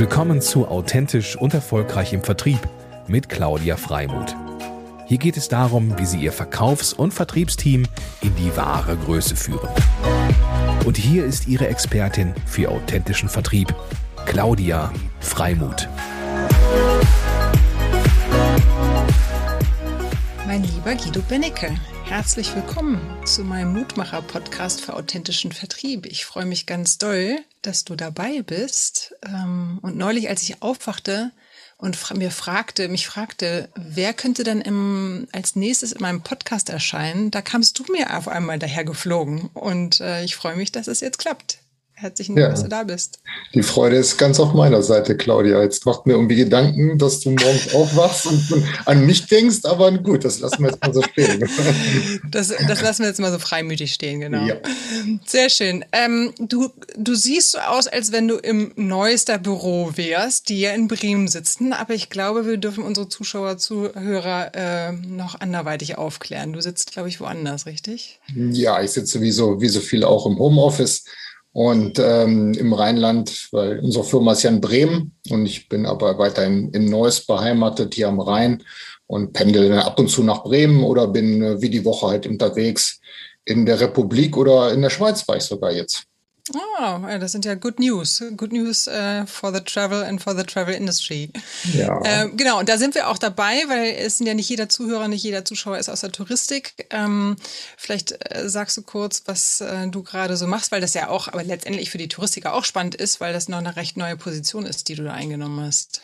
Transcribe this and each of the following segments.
Willkommen zu Authentisch und Erfolgreich im Vertrieb mit Claudia Freimuth. Hier geht es darum, wie Sie Ihr Verkaufs- und Vertriebsteam in die wahre Größe führen. Und hier ist Ihre Expertin für authentischen Vertrieb, Claudia Freimuth. Mein lieber Guido Benecke, herzlich willkommen zu meinem Mutmacher-Podcast für authentischen Vertrieb. Ich freue mich ganz doll, dass du dabei bist. Ähm, und neulich, als ich aufwachte und mir fragte, mich fragte, wer könnte dann im, als nächstes in meinem Podcast erscheinen, da kamst du mir auf einmal daher geflogen. Und äh, ich freue mich, dass es jetzt klappt. Herzlichen Dank, ja. dass du da bist. Die Freude ist ganz auf meiner Seite, Claudia. Jetzt macht mir irgendwie Gedanken, dass du morgens aufwachst und an mich denkst, aber gut, das lassen wir jetzt mal so stehen. Das, das lassen wir jetzt mal so freimütig stehen, genau. Ja. Sehr schön. Ähm, du, du siehst so aus, als wenn du im neuester Büro wärst, die ja in Bremen sitzen, aber ich glaube, wir dürfen unsere Zuschauer, Zuhörer äh, noch anderweitig aufklären. Du sitzt, glaube ich, woanders, richtig? Ja, ich sitze wie so, wie so viele auch im Homeoffice und ähm, im Rheinland, weil unsere Firma ist ja in Bremen und ich bin aber weiterhin in Neuss beheimatet, hier am Rhein und pendel ab und zu nach Bremen oder bin äh, wie die Woche halt unterwegs in der Republik oder in der Schweiz war ich sogar jetzt. Oh, das sind ja good news. Good news uh, for the travel and for the travel industry. Ja. Ähm, genau, und da sind wir auch dabei, weil es sind ja nicht jeder Zuhörer, nicht jeder Zuschauer ist aus der Touristik. Ähm, vielleicht äh, sagst du kurz, was äh, du gerade so machst, weil das ja auch, aber letztendlich für die Touristiker auch spannend ist, weil das noch eine recht neue Position ist, die du da eingenommen hast.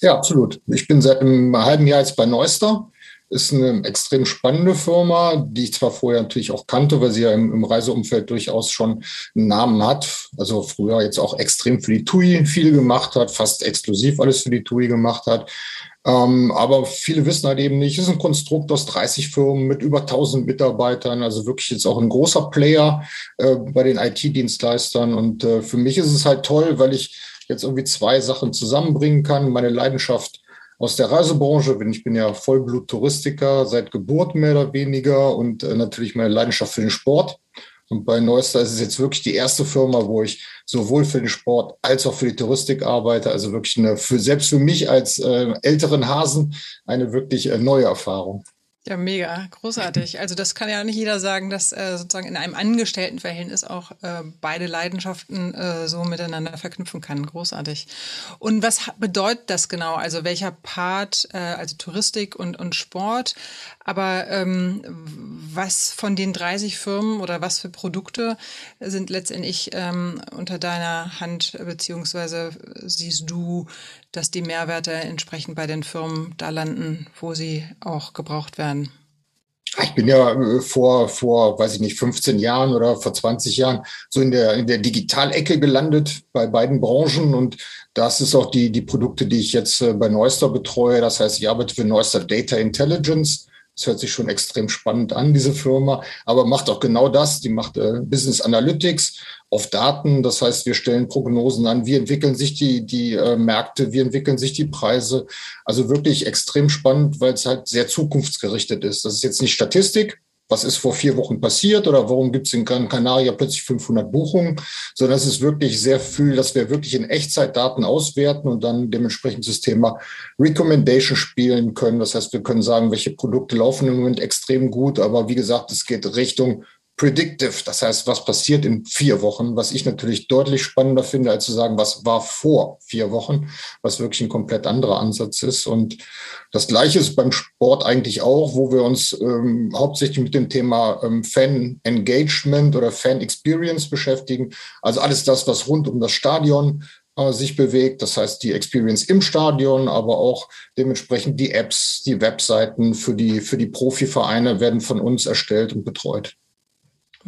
Ja, absolut. Ich bin seit einem halben Jahr jetzt bei Neuster ist eine extrem spannende Firma, die ich zwar vorher natürlich auch kannte, weil sie ja im, im, Reiseumfeld durchaus schon einen Namen hat. Also früher jetzt auch extrem für die TUI viel gemacht hat, fast exklusiv alles für die TUI gemacht hat. Ähm, aber viele wissen halt eben nicht, es ist ein Konstrukt aus 30 Firmen mit über 1000 Mitarbeitern, also wirklich jetzt auch ein großer Player äh, bei den IT-Dienstleistern. Und äh, für mich ist es halt toll, weil ich jetzt irgendwie zwei Sachen zusammenbringen kann. Meine Leidenschaft aus der Reisebranche bin. Ich bin ja Vollblut-Touristiker seit Geburt mehr oder weniger und äh, natürlich meine Leidenschaft für den Sport. Und bei Neuster ist es jetzt wirklich die erste Firma, wo ich sowohl für den Sport als auch für die Touristik arbeite. Also wirklich eine, für, selbst für mich als äh, älteren Hasen eine wirklich äh, neue Erfahrung. Ja, mega, großartig. Also das kann ja nicht jeder sagen, dass äh, sozusagen in einem Angestelltenverhältnis auch äh, beide Leidenschaften äh, so miteinander verknüpfen kann. Großartig. Und was bedeutet das genau? Also welcher Part, äh, also Touristik und, und Sport, aber ähm, was von den 30 Firmen oder was für Produkte sind letztendlich ähm, unter deiner Hand, beziehungsweise siehst du, dass die Mehrwerte entsprechend bei den Firmen da landen, wo sie auch gebraucht werden? Ich bin ja äh, vor, vor, weiß ich nicht, 15 Jahren oder vor 20 Jahren so in der, in der Digitalecke gelandet bei beiden Branchen und das ist auch die, die Produkte, die ich jetzt äh, bei Neuster betreue. Das heißt, ich arbeite für Neuster Data Intelligence. Das hört sich schon extrem spannend an, diese Firma, aber macht auch genau das. Die macht äh, Business Analytics auf Daten. Das heißt, wir stellen Prognosen an, wie entwickeln sich die, die äh, Märkte, wie entwickeln sich die Preise. Also wirklich extrem spannend, weil es halt sehr zukunftsgerichtet ist. Das ist jetzt nicht Statistik, was ist vor vier Wochen passiert oder warum gibt es in Gran Canaria plötzlich 500 Buchungen, sondern es ist wirklich sehr viel, dass wir wirklich in Echtzeit Daten auswerten und dann dementsprechend das Thema Recommendation spielen können. Das heißt, wir können sagen, welche Produkte laufen im Moment extrem gut, aber wie gesagt, es geht Richtung predictive, das heißt, was passiert in vier Wochen, was ich natürlich deutlich spannender finde, als zu sagen, was war vor vier Wochen, was wirklich ein komplett anderer Ansatz ist. Und das Gleiche ist beim Sport eigentlich auch, wo wir uns ähm, hauptsächlich mit dem Thema ähm, Fan Engagement oder Fan Experience beschäftigen. Also alles das, was rund um das Stadion äh, sich bewegt. Das heißt, die Experience im Stadion, aber auch dementsprechend die Apps, die Webseiten für die, für die Profivereine werden von uns erstellt und betreut.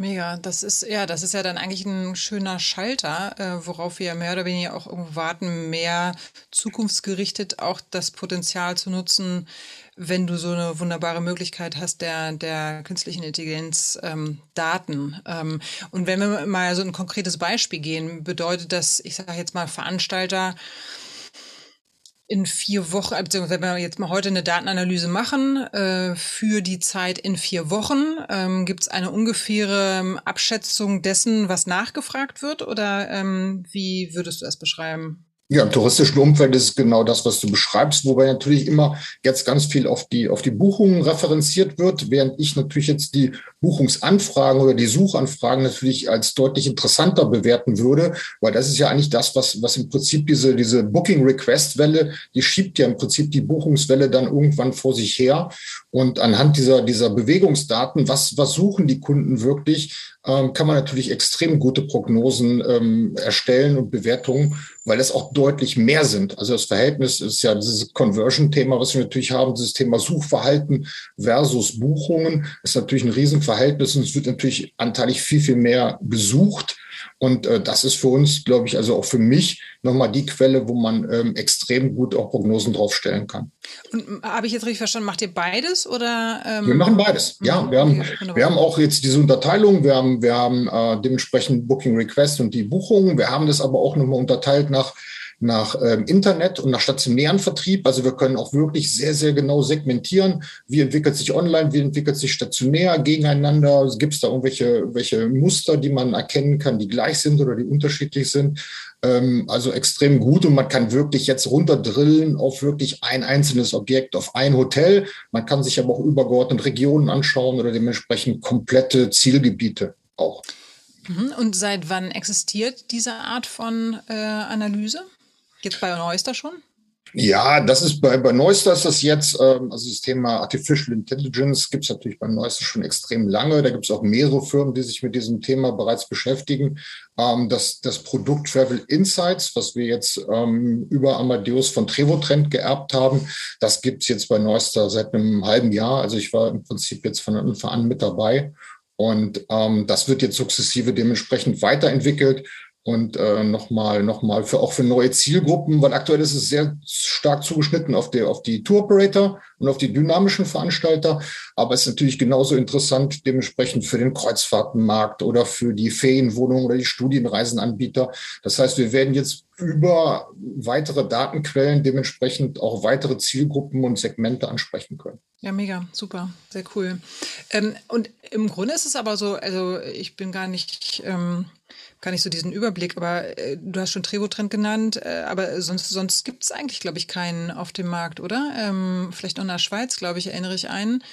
Mega, das ist ja, das ist ja dann eigentlich ein schöner Schalter, äh, worauf wir mehr oder weniger auch warten, mehr zukunftsgerichtet auch das Potenzial zu nutzen, wenn du so eine wunderbare Möglichkeit hast der, der künstlichen Intelligenz ähm, Daten. Ähm, und wenn wir mal so ein konkretes Beispiel gehen, bedeutet das, ich sage jetzt mal Veranstalter, in vier Wochen, beziehungsweise wenn wir jetzt mal heute eine Datenanalyse machen, äh, für die Zeit in vier Wochen, ähm, gibt es eine ungefähre ähm, Abschätzung dessen, was nachgefragt wird? Oder ähm, wie würdest du das beschreiben? Ja, im touristischen Umfeld ist es genau das, was du beschreibst, wobei natürlich immer jetzt ganz viel auf die, auf die Buchungen referenziert wird, während ich natürlich jetzt die Buchungsanfragen oder die Suchanfragen natürlich als deutlich interessanter bewerten würde, weil das ist ja eigentlich das, was, was im Prinzip diese, diese Booking-Request-Welle, die schiebt ja im Prinzip die Buchungswelle dann irgendwann vor sich her. Und anhand dieser, dieser Bewegungsdaten, was, was suchen die Kunden wirklich, ähm, kann man natürlich extrem gute Prognosen ähm, erstellen und Bewertungen, weil es auch deutlich mehr sind. Also das Verhältnis ist ja dieses Conversion-Thema, was wir natürlich haben, dieses Thema Suchverhalten versus Buchungen, ist natürlich ein Riesenverhältnis und es wird natürlich anteilig viel, viel mehr besucht. Und äh, das ist für uns, glaube ich, also auch für mich nochmal die Quelle, wo man ähm, extrem gut auch Prognosen draufstellen kann. Und habe ich jetzt richtig verstanden, macht ihr beides oder? Ähm wir machen beides. Ja, mhm. wir haben, wir haben auch jetzt diese Unterteilung. Wir haben, wir haben äh, dementsprechend Booking Request und die Buchungen. Wir haben das aber auch nochmal unterteilt nach nach ähm, Internet und nach stationären Vertrieb. Also wir können auch wirklich sehr, sehr genau segmentieren. Wie entwickelt sich online, wie entwickelt sich stationär gegeneinander? Gibt es da irgendwelche welche Muster, die man erkennen kann, die gleich sind oder die unterschiedlich sind? Ähm, also extrem gut und man kann wirklich jetzt runterdrillen auf wirklich ein einzelnes Objekt, auf ein Hotel. Man kann sich aber auch übergeordnet Regionen anschauen oder dementsprechend komplette Zielgebiete auch. Mhm. Und seit wann existiert diese Art von äh, Analyse? Jetzt bei Neuster schon? Ja, das ist bei, bei Neuster ist das jetzt, ähm, also das Thema Artificial Intelligence gibt es natürlich bei Neuster schon extrem lange. Da gibt es auch mehrere Firmen, die sich mit diesem Thema bereits beschäftigen. Ähm, das, das Produkt Travel Insights, was wir jetzt ähm, über Amadeus von Trevotrend geerbt haben, das gibt es jetzt bei Neuster seit einem halben Jahr. Also ich war im Prinzip jetzt von Anfang an mit dabei. Und ähm, das wird jetzt sukzessive dementsprechend weiterentwickelt und äh, nochmal noch mal für auch für neue Zielgruppen, weil aktuell ist es sehr stark zugeschnitten auf die, auf die Tour Operator und auf die dynamischen Veranstalter. Aber es ist natürlich genauso interessant dementsprechend für den Kreuzfahrtenmarkt oder für die Ferienwohnungen oder die Studienreisenanbieter. Das heißt, wir werden jetzt über weitere Datenquellen dementsprechend auch weitere Zielgruppen und Segmente ansprechen können. Ja, mega, super, sehr cool. Ähm, und im Grunde ist es aber so, also ich bin gar nicht. Ähm gar nicht so diesen Überblick, aber äh, du hast schon Trevotrend genannt, äh, aber sonst, sonst gibt es eigentlich, glaube ich, keinen auf dem Markt, oder? Ähm, vielleicht noch in der Schweiz, glaube ich, erinnere ich einen,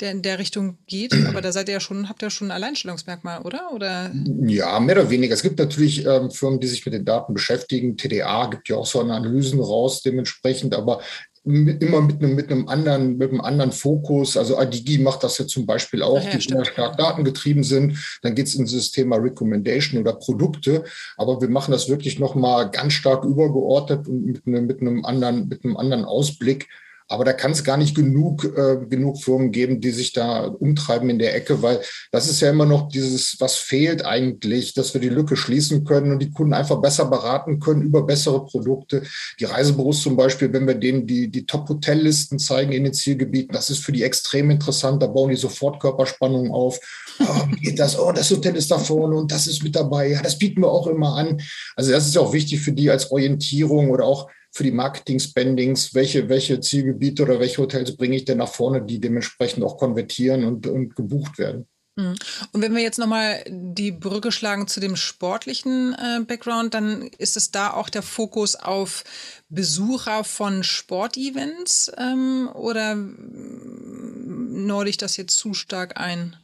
der in der Richtung geht, aber da seid ihr ja schon, habt ihr schon ein Alleinstellungsmerkmal, oder? oder? Ja, mehr oder weniger. Es gibt natürlich ähm, Firmen, die sich mit den Daten beschäftigen. TDA gibt ja auch so Analysen raus dementsprechend, aber mit, immer mit einem, mit einem anderen, mit einem anderen Fokus. Also Adigi macht das ja zum Beispiel auch, ja, die sehr stark datengetrieben sind. Dann geht es in das Thema Recommendation oder Produkte. Aber wir machen das wirklich nochmal ganz stark übergeordnet und mit einem, mit einem anderen, mit einem anderen Ausblick aber da kann es gar nicht genug, äh, genug Firmen geben, die sich da umtreiben in der Ecke, weil das ist ja immer noch dieses, was fehlt eigentlich, dass wir die Lücke schließen können und die Kunden einfach besser beraten können über bessere Produkte. Die Reisebüros zum Beispiel, wenn wir denen die, die Top-Hotellisten zeigen in den Zielgebieten, das ist für die extrem interessant. Da bauen die sofort Körperspannung auf. Oh, geht das? Oh, das Hotel ist da vorne und das ist mit dabei. Ja, das bieten wir auch immer an. Also das ist auch wichtig für die als Orientierung oder auch für die Marketing-Spendings, welche, welche Zielgebiete oder welche Hotels bringe ich denn nach vorne, die dementsprechend auch konvertieren und, und gebucht werden. Mhm. Und wenn wir jetzt nochmal die Brücke schlagen zu dem sportlichen äh, Background, dann ist es da auch der Fokus auf Besucher von Sportevents ähm, oder norde ich das jetzt zu stark ein?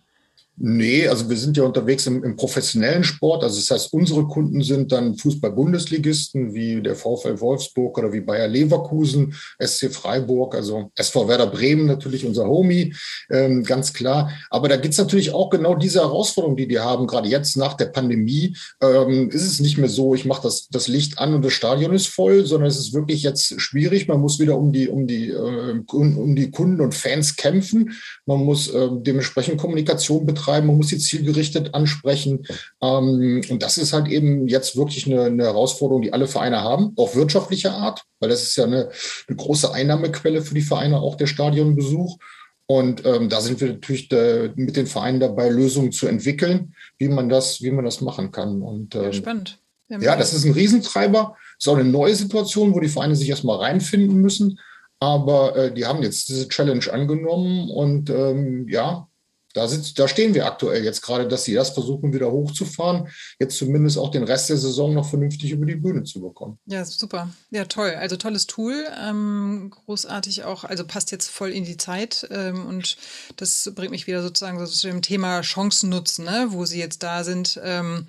Nee, also wir sind ja unterwegs im, im, professionellen Sport. Also das heißt, unsere Kunden sind dann Fußball-Bundesligisten wie der VfL Wolfsburg oder wie Bayer Leverkusen, SC Freiburg, also SV Werder Bremen natürlich unser Homie, ähm, ganz klar. Aber da gibt's natürlich auch genau diese Herausforderungen, die die haben. Gerade jetzt nach der Pandemie ähm, ist es nicht mehr so, ich mache das, das Licht an und das Stadion ist voll, sondern es ist wirklich jetzt schwierig. Man muss wieder um die, um die, äh, um die Kunden und Fans kämpfen. Man muss äh, dementsprechend Kommunikation betreiben betreiben, man muss sie zielgerichtet ansprechen. Ähm, und das ist halt eben jetzt wirklich eine, eine, Herausforderung, die alle Vereine haben, auch wirtschaftlicher Art, weil das ist ja eine, eine große Einnahmequelle für die Vereine, auch der Stadionbesuch. Und ähm, da sind wir natürlich äh, mit den Vereinen dabei, Lösungen zu entwickeln, wie man das, wie man das machen kann. Und ähm, ja, spannend. Ja, das ist ein Riesentreiber. Das ist auch eine neue Situation, wo die Vereine sich erstmal reinfinden müssen. Aber äh, die haben jetzt diese Challenge angenommen und ähm, ja, da, sitzt, da stehen wir aktuell jetzt gerade, dass sie das versuchen, wieder hochzufahren, jetzt zumindest auch den Rest der Saison noch vernünftig über die Bühne zu bekommen. Ja, super. Ja, toll. Also tolles Tool, ähm, großartig auch, also passt jetzt voll in die Zeit ähm, und das bringt mich wieder sozusagen so zu dem Thema Chancen nutzen, ne? wo sie jetzt da sind. Ähm,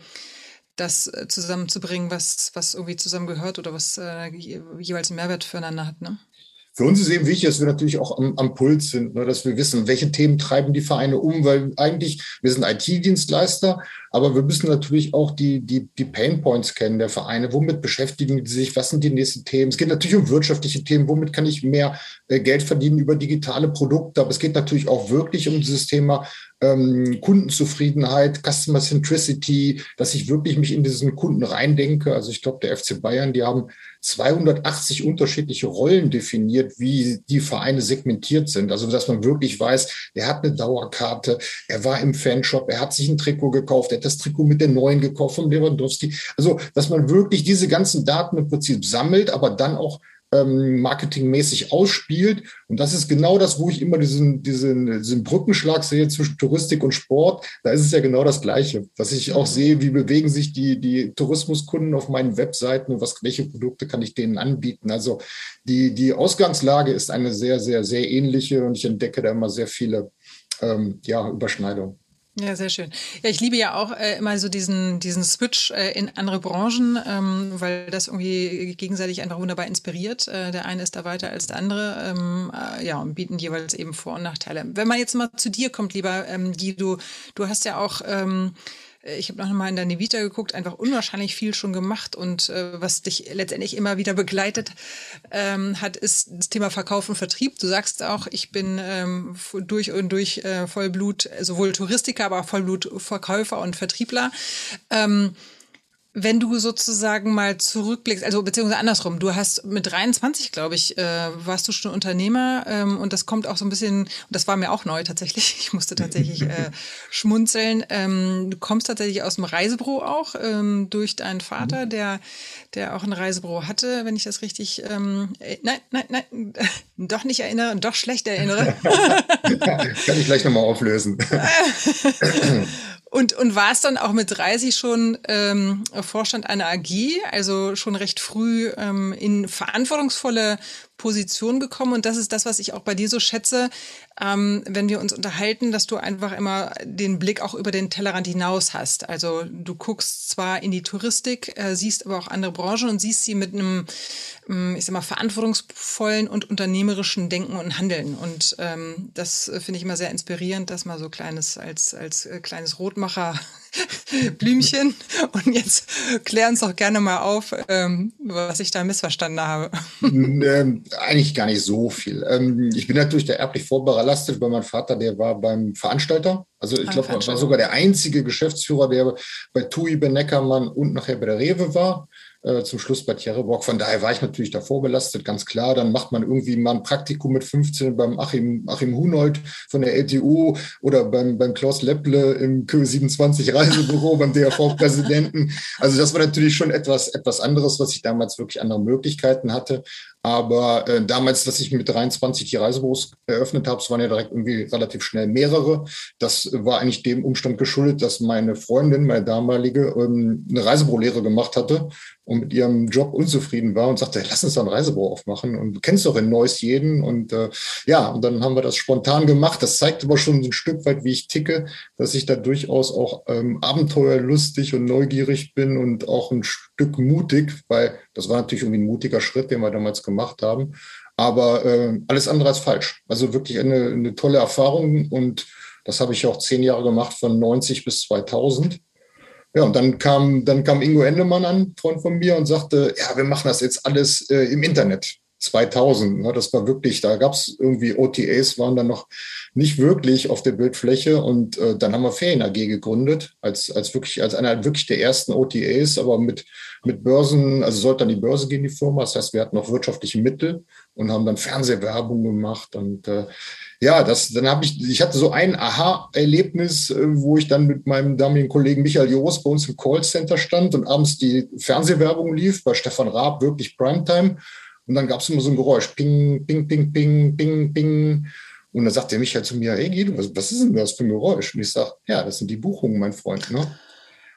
das zusammenzubringen, was, was irgendwie zusammengehört oder was äh, jeweils einen Mehrwert füreinander hat. Ne? Für uns ist eben wichtig, dass wir natürlich auch am, am Puls sind, ne, dass wir wissen, welche Themen treiben die Vereine um, weil eigentlich, wir sind IT-Dienstleister, aber wir müssen natürlich auch die, die, die Pain Points kennen der Vereine. Womit beschäftigen die sich? Was sind die nächsten Themen? Es geht natürlich um wirtschaftliche Themen. Womit kann ich mehr äh, Geld verdienen über digitale Produkte? Aber es geht natürlich auch wirklich um dieses Thema ähm, Kundenzufriedenheit, Customer Centricity, dass ich wirklich mich in diesen Kunden reindenke. Also ich glaube, der FC Bayern, die haben 280 unterschiedliche Rollen definiert, wie die Vereine segmentiert sind. Also dass man wirklich weiß, der hat eine Dauerkarte, er war im Fanshop, er hat sich ein Trikot gekauft, hat das Trikot mit der neuen gekauft von Lewandowski. Also dass man wirklich diese ganzen Daten im Prinzip sammelt, aber dann auch ähm, marketingmäßig ausspielt. Und das ist genau das, wo ich immer diesen, diesen, diesen Brückenschlag sehe zwischen Touristik und Sport. Da ist es ja genau das Gleiche, dass ich auch sehe, wie bewegen sich die, die Tourismuskunden auf meinen Webseiten und was, welche Produkte kann ich denen anbieten. Also die, die Ausgangslage ist eine sehr, sehr, sehr ähnliche und ich entdecke da immer sehr viele ähm, ja, Überschneidungen. Ja, sehr schön. Ja, ich liebe ja auch äh, immer so diesen, diesen Switch äh, in andere Branchen, ähm, weil das irgendwie gegenseitig einfach wunderbar inspiriert. Äh, der eine ist da weiter als der andere, ähm, äh, ja, und bieten jeweils eben Vor- und Nachteile. Wenn man jetzt mal zu dir kommt, lieber ähm, Guido, du hast ja auch ähm, äh, ich habe noch mal in deine Vita geguckt, einfach unwahrscheinlich viel schon gemacht und äh, was dich letztendlich immer wieder begleitet ähm, hat, ist das Thema Verkauf und Vertrieb. Du sagst auch, ich bin ähm, durch und durch äh, Vollblut, sowohl Touristiker, aber auch Vollblutverkäufer und Vertriebler. Ähm, wenn du sozusagen mal zurückblickst, also beziehungsweise andersrum, du hast mit 23, glaube ich, äh, warst du schon Unternehmer ähm, und das kommt auch so ein bisschen, und das war mir auch neu tatsächlich, ich musste tatsächlich äh, schmunzeln. Ähm, du kommst tatsächlich aus dem Reisebüro auch ähm, durch deinen Vater, mhm. der, der auch ein Reisebüro hatte, wenn ich das richtig, ähm, äh, nein, nein, nein, doch nicht erinnere, doch schlecht erinnere. Kann ich gleich nochmal auflösen. Und, und war es dann auch mit 30 schon ähm, Vorstand einer AG, also schon recht früh ähm, in verantwortungsvolle Position gekommen. Und das ist das, was ich auch bei dir so schätze, ähm, wenn wir uns unterhalten, dass du einfach immer den Blick auch über den Tellerrand hinaus hast. Also du guckst zwar in die Touristik, äh, siehst aber auch andere Branchen und siehst sie mit einem, ähm, ich sag mal, verantwortungsvollen und unternehmerischen Denken und Handeln. Und ähm, das äh, finde ich immer sehr inspirierend, das mal so kleines als, als äh, kleines Rotmacher Blümchen. Und jetzt klär uns doch gerne mal auf, ähm, was ich da missverstanden habe. Ähm, eigentlich gar nicht so viel. Ähm, ich bin natürlich der erblich vorbelastet, weil mein Vater, der war beim Veranstalter. Also ich glaube, er war sogar der einzige Geschäftsführer, der bei TUI, bei Neckermann und nachher bei der Rewe war. Äh, zum Schluss bei Thierry Bock. Von daher war ich natürlich davor belastet, ganz klar. Dann macht man irgendwie mal ein Praktikum mit 15 beim Achim, Achim Hunold von der LTU oder beim, beim Klaus Lepple im Kö27 Reisebüro, beim DRV-Präsidenten. Also das war natürlich schon etwas, etwas anderes, was ich damals wirklich andere Möglichkeiten hatte. Aber äh, damals, dass ich mit 23 die Reisebüros eröffnet habe, es waren ja direkt irgendwie relativ schnell mehrere. Das war eigentlich dem Umstand geschuldet, dass meine Freundin, meine damalige, ähm, eine Reisebürolehre gemacht hatte und mit ihrem Job unzufrieden war und sagte, lass uns doch ein Reisebüro aufmachen. Und du kennst doch in Neuss jeden. Und äh, ja, und dann haben wir das spontan gemacht. Das zeigt aber schon ein Stück weit, wie ich ticke, dass ich da durchaus auch ähm, abenteuerlustig und neugierig bin und auch ein Stück mutig, weil das war natürlich irgendwie ein mutiger Schritt, den wir damals gemacht haben. Aber äh, alles andere als falsch. Also wirklich eine, eine tolle Erfahrung und das habe ich auch zehn Jahre gemacht, von 90 bis 2000. Ja, und dann kam, dann kam Ingo Endemann an, Freund von mir, und sagte, ja, wir machen das jetzt alles äh, im Internet. 2000, ne, das war wirklich, da gab es irgendwie OTAs, waren dann noch nicht wirklich auf der Bildfläche und äh, dann haben wir Ferien AG gegründet, als, als wirklich, als einer wirklich der ersten OTAs, aber mit, mit Börsen, also sollte dann die Börse gehen, die Firma, das heißt, wir hatten noch wirtschaftliche Mittel und haben dann Fernsehwerbung gemacht und äh, ja, das, dann habe ich, ich hatte so ein Aha-Erlebnis, äh, wo ich dann mit meinem damaligen Kollegen Michael Joos bei uns im Callcenter stand und abends die Fernsehwerbung lief, bei Stefan Raab, wirklich Primetime. Und dann gab es immer so ein Geräusch, ping, ping, ping, ping, ping, ping. Und dann sagt der Michael zu mir, hey was, was ist denn das für ein Geräusch? Und ich sage, ja, das sind die Buchungen, mein Freund. Ne?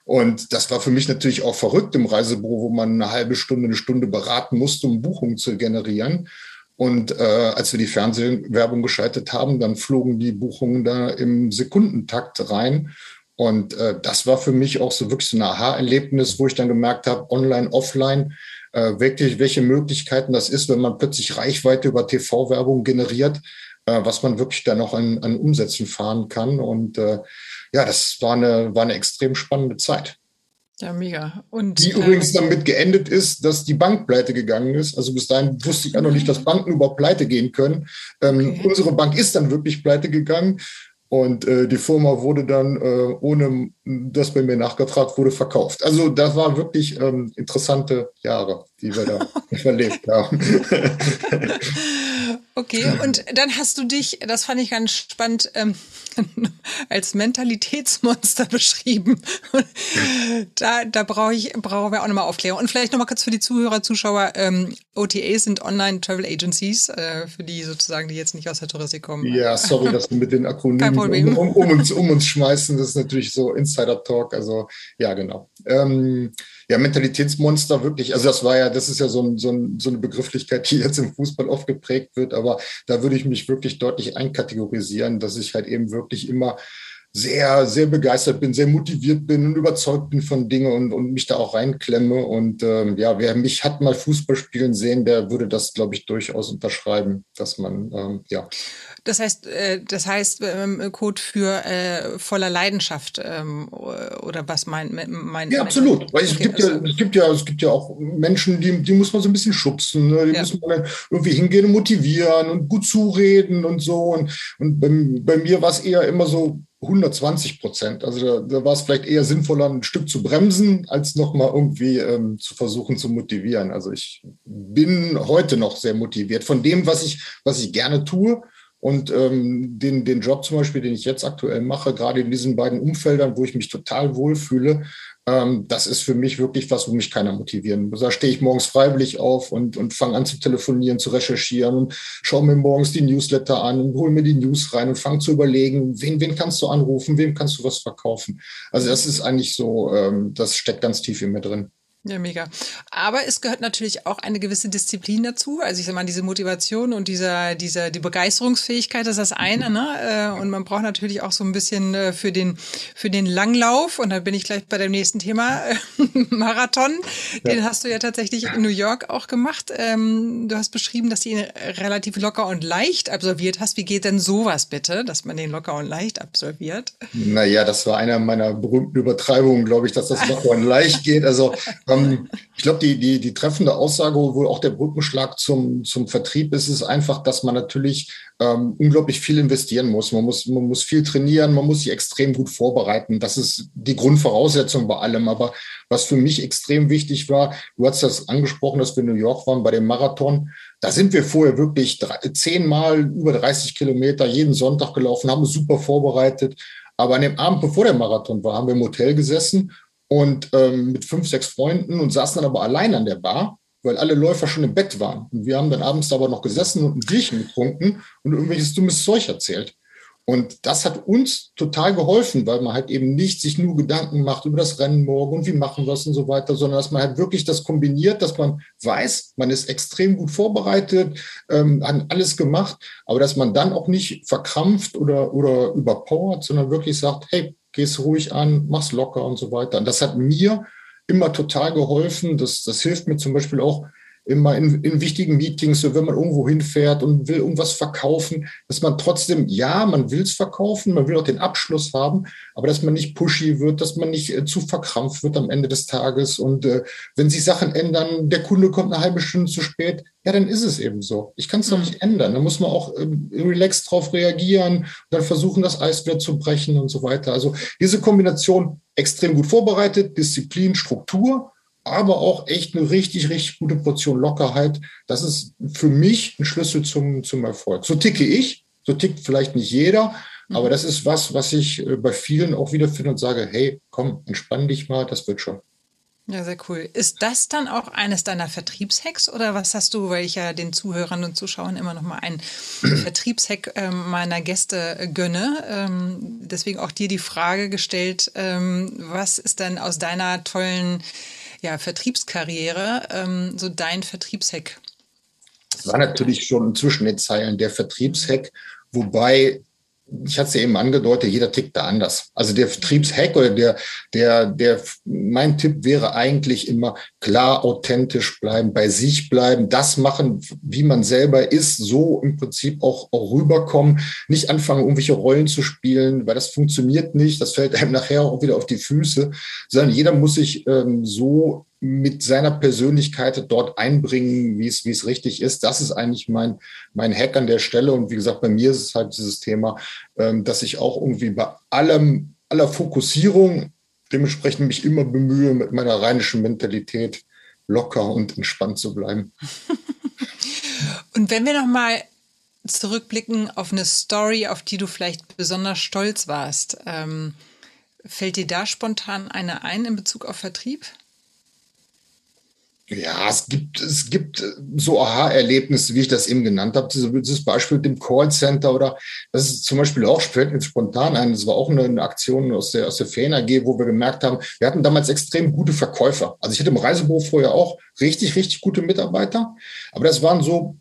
Und das war für mich natürlich auch verrückt im Reisebüro, wo man eine halbe Stunde, eine Stunde beraten musste, um Buchungen zu generieren. Und äh, als wir die Fernsehwerbung geschaltet haben, dann flogen die Buchungen da im Sekundentakt rein. Und äh, das war für mich auch so wirklich so ein Aha-Erlebnis, wo ich dann gemerkt habe, online, offline, äh, wirklich, welche Möglichkeiten das ist, wenn man plötzlich Reichweite über TV-Werbung generiert, äh, was man wirklich dann noch an, an Umsätzen fahren kann. Und äh, ja, das war eine, war eine extrem spannende Zeit. Ja, mega. Und, die äh, übrigens damit geendet ist, dass die Bank pleite gegangen ist. Also bis dahin wusste ich ja noch nicht, dass Banken überhaupt pleite gehen können. Ähm, okay. Unsere Bank ist dann wirklich pleite gegangen. Und äh, die Firma wurde dann, äh, ohne dass bei mir nachgefragt wurde, verkauft. Also das waren wirklich ähm, interessante Jahre, die wir da verlebt haben. Okay, und dann hast du dich, das fand ich ganz spannend, ähm, als Mentalitätsmonster beschrieben. da da brauche ich brauchen wir auch nochmal Aufklärung. Und vielleicht nochmal kurz für die Zuhörer, Zuschauer, ähm, OTAs sind Online Travel Agencies, äh, für die sozusagen, die jetzt nicht aus der Touristik kommen. Ja, sorry, dass wir mit den Akronymen um, um, um, uns, um uns schmeißen. Das ist natürlich so Insider-Talk. Also ja, genau. Ähm, ja, Mentalitätsmonster wirklich, also das war ja, das ist ja so, ein, so, ein, so eine Begrifflichkeit, die jetzt im Fußball oft geprägt wird, aber da würde ich mich wirklich deutlich einkategorisieren, dass ich halt eben wirklich immer sehr, sehr begeistert bin, sehr motiviert bin und überzeugt bin von Dingen und, und mich da auch reinklemme. Und ähm, ja, wer mich hat mal Fußball spielen sehen, der würde das, glaube ich, durchaus unterschreiben, dass man, ähm, ja. Das heißt, äh, das heißt ähm, Code für äh, voller Leidenschaft ähm, oder was mein, mein Ja, absolut. Weil es okay, gibt ja, also es gibt ja, es gibt ja auch Menschen, die, die muss man so ein bisschen schubsen, ne? die ja. muss man dann irgendwie hingehen und motivieren und gut zureden und so. Und, und bei, bei mir war es eher immer so 120 Prozent. Also da, da war es vielleicht eher sinnvoller, ein Stück zu bremsen, als nochmal irgendwie ähm, zu versuchen zu motivieren. Also ich bin heute noch sehr motiviert von dem, was ich, was ich gerne tue und ähm, den, den Job zum Beispiel, den ich jetzt aktuell mache, gerade in diesen beiden Umfeldern, wo ich mich total wohlfühle, ähm, das ist für mich wirklich was, wo mich keiner motivieren muss. Da stehe ich morgens freiwillig auf und, und fange an zu telefonieren, zu recherchieren und schaue mir morgens die Newsletter an und hole mir die News rein und fange zu überlegen, wen, wen kannst du anrufen, wem kannst du was verkaufen. Also das ist eigentlich so, ähm, das steckt ganz tief in mir drin. Ja, mega. Aber es gehört natürlich auch eine gewisse Disziplin dazu. Also ich sag mal, diese Motivation und dieser, dieser, die Begeisterungsfähigkeit ist das eine, ne? Äh, und man braucht natürlich auch so ein bisschen äh, für den, für den Langlauf. Und da bin ich gleich bei dem nächsten Thema, Marathon. Den ja. hast du ja tatsächlich in New York auch gemacht. Ähm, du hast beschrieben, dass du ihn relativ locker und leicht absolviert hast. Wie geht denn sowas bitte, dass man den locker und leicht absolviert? Naja, das war einer meiner berühmten Übertreibungen, glaube ich, dass das locker und leicht geht. Also ähm, ich glaube, die, die, die treffende Aussage, wohl auch der Brückenschlag zum, zum Vertrieb ist, ist einfach, dass man natürlich ähm, unglaublich viel investieren muss. Man, muss. man muss viel trainieren, man muss sich extrem gut vorbereiten. Das ist die Grundvoraussetzung bei allem. Aber was für mich extrem wichtig war, du hast das angesprochen, dass wir in New York waren bei dem Marathon. Da sind wir vorher wirklich drei, zehnmal über 30 Kilometer jeden Sonntag gelaufen, haben uns super vorbereitet. Aber an dem Abend, bevor der Marathon war, haben wir im Hotel gesessen und ähm, mit fünf, sechs Freunden und saßen dann aber allein an der Bar, weil alle Läufer schon im Bett waren. Und wir haben dann abends aber noch gesessen und ein Bierchen getrunken und irgendwelches dummes Zeug erzählt. Und das hat uns total geholfen, weil man halt eben nicht sich nur Gedanken macht über das Rennen morgen und wie machen wir es und so weiter, sondern dass man halt wirklich das kombiniert, dass man weiß, man ist extrem gut vorbereitet, ähm, hat alles gemacht, aber dass man dann auch nicht verkrampft oder, oder überpowert, sondern wirklich sagt, hey, geh's ruhig an, mach's locker und so weiter. Und das hat mir immer total geholfen. Das, das hilft mir zum Beispiel auch immer in, in wichtigen Meetings, so wenn man irgendwo hinfährt und will irgendwas verkaufen, dass man trotzdem, ja, man will es verkaufen, man will auch den Abschluss haben, aber dass man nicht pushy wird, dass man nicht äh, zu verkrampft wird am Ende des Tages. Und äh, wenn sich Sachen ändern, der Kunde kommt eine halbe Stunde zu spät, ja, dann ist es eben so. Ich kann es doch nicht ändern. Da muss man auch äh, relaxed drauf reagieren und dann versuchen, das Eis wieder zu brechen und so weiter. Also diese Kombination extrem gut vorbereitet, Disziplin, Struktur aber auch echt eine richtig, richtig gute Portion Lockerheit. Das ist für mich ein Schlüssel zum, zum Erfolg. So ticke ich, so tickt vielleicht nicht jeder, mhm. aber das ist was, was ich äh, bei vielen auch wiederfinde und sage, hey, komm, entspann dich mal, das wird schon. Ja, sehr cool. Ist das dann auch eines deiner Vertriebshacks oder was hast du, weil ich ja den Zuhörern und Zuschauern immer noch mal ein Vertriebshack äh, meiner Gäste äh, gönne? Ähm, deswegen auch dir die Frage gestellt, ähm, was ist denn aus deiner tollen ja, Vertriebskarriere ähm, so dein Vertriebshack? Das war natürlich schon zwischen den Zeilen der Vertriebshack, wobei ich hatte es eben angedeutet, jeder tickt da anders. Also der Vertriebshack oder der, der, der, mein Tipp wäre eigentlich immer klar, authentisch bleiben, bei sich bleiben, das machen, wie man selber ist, so im Prinzip auch, auch rüberkommen, nicht anfangen, irgendwelche Rollen zu spielen, weil das funktioniert nicht, das fällt einem nachher auch wieder auf die Füße, sondern jeder muss sich ähm, so mit seiner Persönlichkeit dort einbringen, wie es, wie es richtig ist. Das ist eigentlich mein, mein Hack an der Stelle. Und wie gesagt, bei mir ist es halt dieses Thema, ähm, dass ich auch irgendwie bei allem, aller Fokussierung dementsprechend mich immer bemühe, mit meiner rheinischen Mentalität locker und entspannt zu bleiben. und wenn wir nochmal zurückblicken auf eine Story, auf die du vielleicht besonders stolz warst, ähm, fällt dir da spontan eine ein in Bezug auf Vertrieb? Ja, es gibt, es gibt so Aha-Erlebnisse, wie ich das eben genannt habe. Dieses Beispiel mit dem Callcenter oder das ist zum Beispiel auch, fällt mir spontan ein, das war auch eine, eine Aktion aus der, aus der Fan AG, wo wir gemerkt haben, wir hatten damals extrem gute Verkäufer. Also ich hatte im Reisebüro vorher auch richtig, richtig gute Mitarbeiter, aber das waren so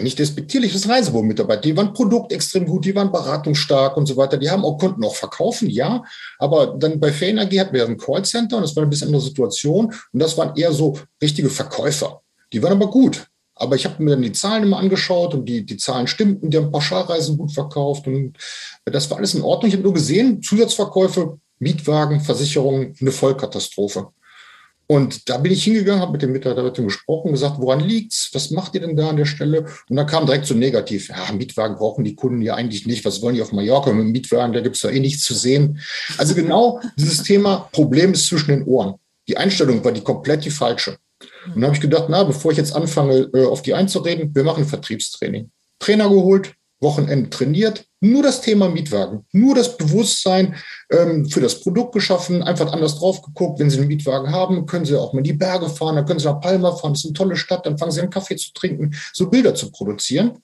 nicht despektierliches Reisebüro-Mitarbeiter. Die waren Produkt extrem gut, die waren beratungsstark und so weiter. Die haben auch, konnten auch verkaufen, ja. Aber dann bei Fain AG hatten wir ein Callcenter und das war ein bisschen andere Situation. Und das waren eher so richtige Verkäufer. Die waren aber gut. Aber ich habe mir dann die Zahlen immer angeschaut und die, die Zahlen stimmten. Die haben Pauschalreisen gut verkauft und das war alles in Ordnung. Ich habe nur gesehen, Zusatzverkäufe, Mietwagen, Versicherungen, eine Vollkatastrophe. Und da bin ich hingegangen, habe mit dem Mitarbeiter gesprochen, gesagt, woran liegt's? Was macht ihr denn da an der Stelle? Und dann kam direkt so negativ, ja, Mietwagen brauchen die Kunden ja eigentlich nicht. Was wollen die auf Mallorca mit dem Mietwagen? Da gibt's doch eh nichts zu sehen. Also genau dieses Thema Problem ist zwischen den Ohren. Die Einstellung war die komplett die falsche. Und dann habe ich gedacht, na, bevor ich jetzt anfange, äh, auf die einzureden, wir machen Vertriebstraining. Trainer geholt, Wochenende trainiert, nur das Thema Mietwagen, nur das Bewusstsein ähm, für das Produkt geschaffen, einfach anders drauf geguckt. Wenn Sie einen Mietwagen haben, können Sie auch mal in die Berge fahren, dann können Sie nach Palma fahren, das ist eine tolle Stadt, dann fangen Sie an, Kaffee zu trinken, so Bilder zu produzieren.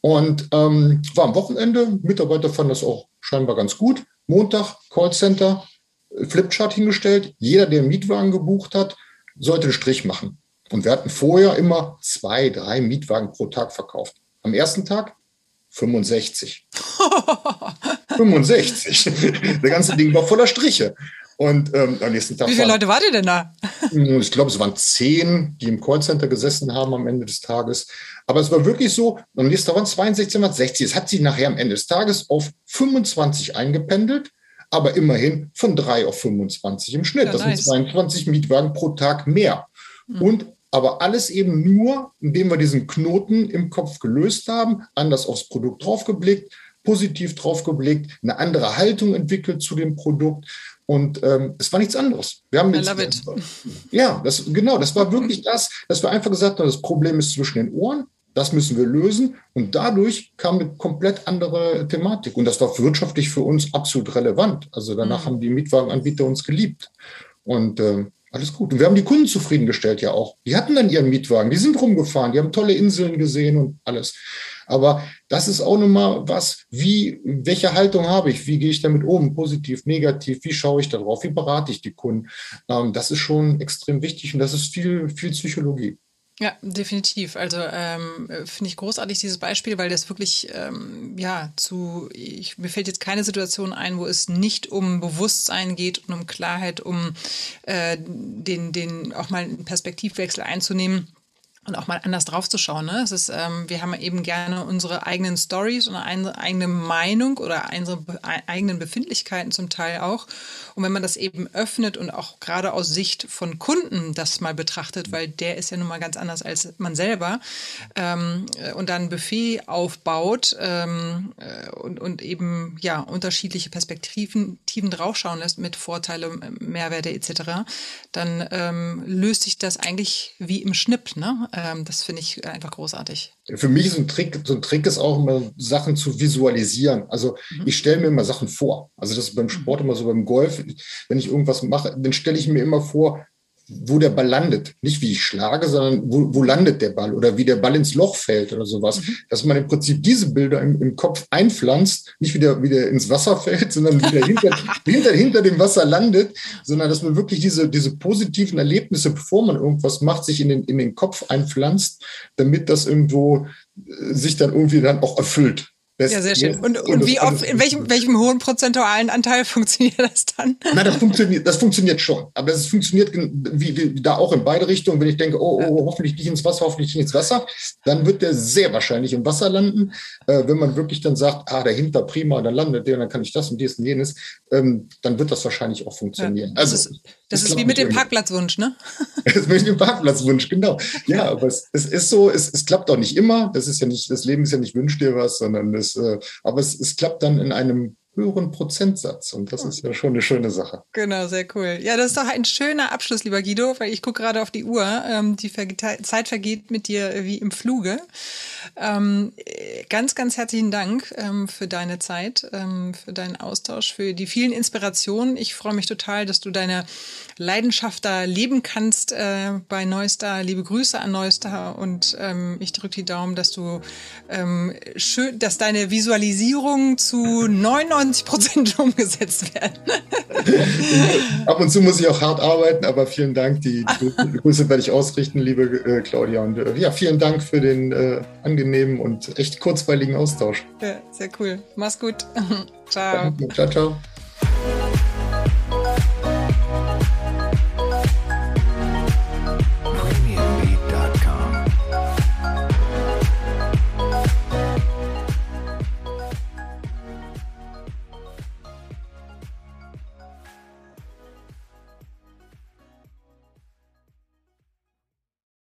Und ähm, war am Wochenende, Mitarbeiter fanden das auch scheinbar ganz gut. Montag, Callcenter, Flipchart hingestellt. Jeder, der einen Mietwagen gebucht hat, sollte einen Strich machen. Und wir hatten vorher immer zwei, drei Mietwagen pro Tag verkauft. Am ersten Tag 65. 65. Der ganze Ding war voller Striche. Und ähm, am nächsten Tag. Wie viele Leute wart ihr denn da? Ich glaube, es waren zehn, die im Callcenter gesessen haben am Ende des Tages. Aber es war wirklich so, am nächsten Tag waren 62, 60. Es hat sich nachher am Ende des Tages auf 25 eingependelt, aber immerhin von drei auf 25 im Schnitt. Ja, das nice. sind 22 Mietwagen pro Tag mehr. Mhm. Und aber alles eben nur, indem wir diesen Knoten im Kopf gelöst haben, anders aufs Produkt draufgeblickt, positiv draufgeblickt, eine andere Haltung entwickelt zu dem Produkt. Und ähm, es war nichts anderes. Wir haben jetzt, ja, das, genau, das war wirklich das, dass wir einfach gesagt haben, das Problem ist zwischen den Ohren, das müssen wir lösen. Und dadurch kam eine komplett andere Thematik. Und das war wirtschaftlich für uns absolut relevant. Also danach mhm. haben die Mietwagenanbieter uns geliebt. Und äh, alles gut. Und wir haben die Kunden zufriedengestellt ja auch. Die hatten dann ihren Mietwagen, die sind rumgefahren, die haben tolle Inseln gesehen und alles. Aber das ist auch nochmal was, wie, welche Haltung habe ich? Wie gehe ich damit um? Positiv, negativ? Wie schaue ich darauf? Wie berate ich die Kunden? Ähm, das ist schon extrem wichtig und das ist viel, viel Psychologie. Ja, definitiv. Also ähm, finde ich großartig dieses Beispiel, weil das wirklich ähm, ja zu ich, mir fällt jetzt keine Situation ein, wo es nicht um Bewusstsein geht und um Klarheit, um äh, den den auch mal einen Perspektivwechsel einzunehmen und auch mal anders drauf zu schauen. Ne? Es ist, ähm, wir haben eben gerne unsere eigenen Stories und eine eigene Meinung oder unsere eigenen Befindlichkeiten zum Teil auch. Und wenn man das eben öffnet und auch gerade aus Sicht von Kunden das mal betrachtet, weil der ist ja nun mal ganz anders als man selber, ähm, äh, und dann ein Buffet aufbaut ähm, äh, und, und eben ja unterschiedliche Perspektiven Tiefen draufschauen lässt mit Vorteile, Mehrwerte etc., dann ähm, löst sich das eigentlich wie im Schnipp. Ne? Ähm, das finde ich einfach großartig. Für mich ist ein Trick, so ein Trick ist auch immer Sachen zu visualisieren. Also mhm. ich stelle mir immer Sachen vor. Also das ist beim Sport mhm. immer so beim Golf. Wenn ich irgendwas mache, dann stelle ich mir immer vor, wo der Ball landet. Nicht wie ich schlage, sondern wo, wo landet der Ball oder wie der Ball ins Loch fällt oder sowas. Mhm. Dass man im Prinzip diese Bilder im, im Kopf einpflanzt, nicht wieder wieder ins Wasser fällt, sondern wieder hinter, hinter, hinter dem Wasser landet, sondern dass man wirklich diese, diese positiven Erlebnisse, bevor man irgendwas macht, sich in den, in den Kopf einpflanzt, damit das irgendwo äh, sich dann irgendwie dann auch erfüllt. Das ja, sehr schön. Und, und wie oft, in welchem, welchem hohen prozentualen Anteil funktioniert das dann? Na, das funktioniert, das funktioniert schon. Aber es funktioniert wie, wie da auch in beide Richtungen. Wenn ich denke, oh, oh, hoffentlich nicht ins Wasser, hoffentlich nicht ins Wasser, dann wird der sehr wahrscheinlich im Wasser landen. Äh, wenn man wirklich dann sagt, ah, dahinter prima, dann landet der, dann kann ich das und dies und jenes, ähm, dann wird das wahrscheinlich auch funktionieren. Ja, das also, ist, das ist wie mit dem Parkplatzwunsch, ne? das ist mit dem Parkplatzwunsch, genau. Ja, aber es, es ist so, es, es klappt auch nicht immer. Das ist ja nicht, das Leben ist ja nicht wünsch dir was, sondern es, äh, aber es, es klappt dann in einem höheren Prozentsatz. Und das ist ja schon eine schöne Sache. Genau, sehr cool. Ja, das ist doch ein schöner Abschluss, lieber Guido, weil ich gucke gerade auf die Uhr. Ähm, die Ver Zeit vergeht mit dir wie im Fluge. Ähm, ganz, ganz herzlichen Dank ähm, für deine Zeit, ähm, für deinen Austausch, für die vielen Inspirationen. Ich freue mich total, dass du deine Leidenschaft da leben kannst äh, bei Neustar. Liebe Grüße an Neustar und ähm, ich drücke die Daumen, dass du ähm, schön, dass deine Visualisierung zu 99 Prozent umgesetzt werden. Ab und zu muss ich auch hart arbeiten, aber vielen Dank. Die, die Grüße werde ich ausrichten, liebe äh, Claudia. Und äh, ja, vielen Dank für den äh, angenehmen und echt kurzweiligen Austausch. Ja, sehr cool. Mach's gut. ciao. Danke. Ciao, ciao.